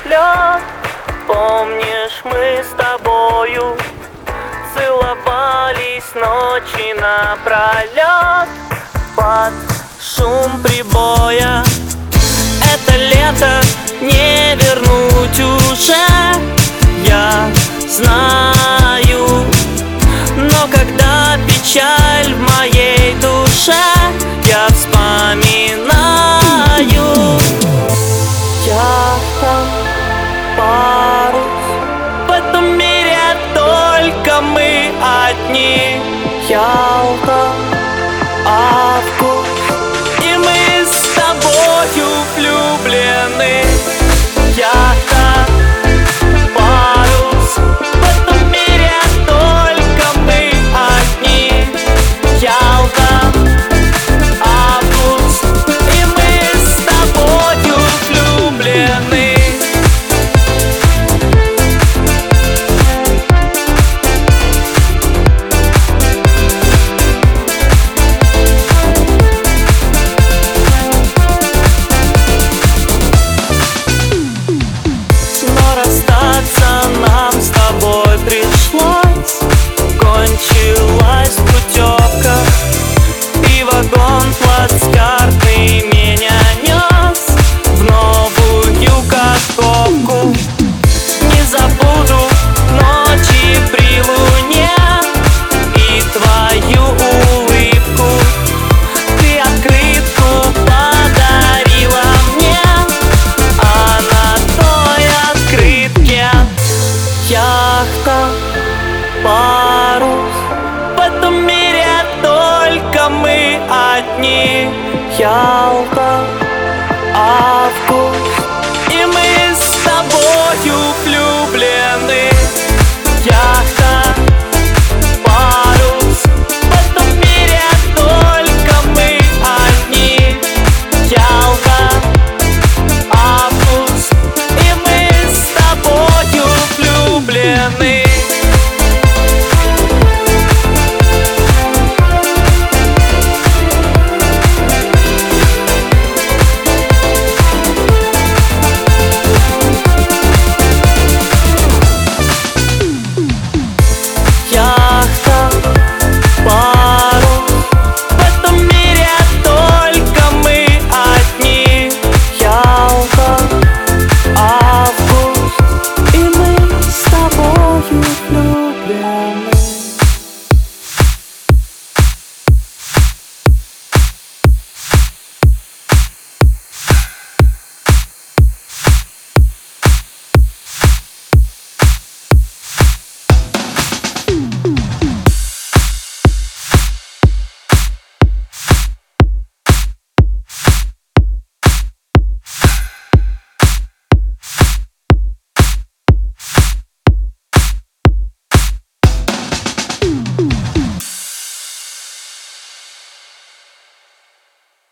взгляд. Помнишь, мы с тобою Целовались ночи напролет Под шум прибоя Это лето не вернуть уже. Я знаю Но когда печаль дни яхта, парус. В этом мире только мы одни. Ялта, август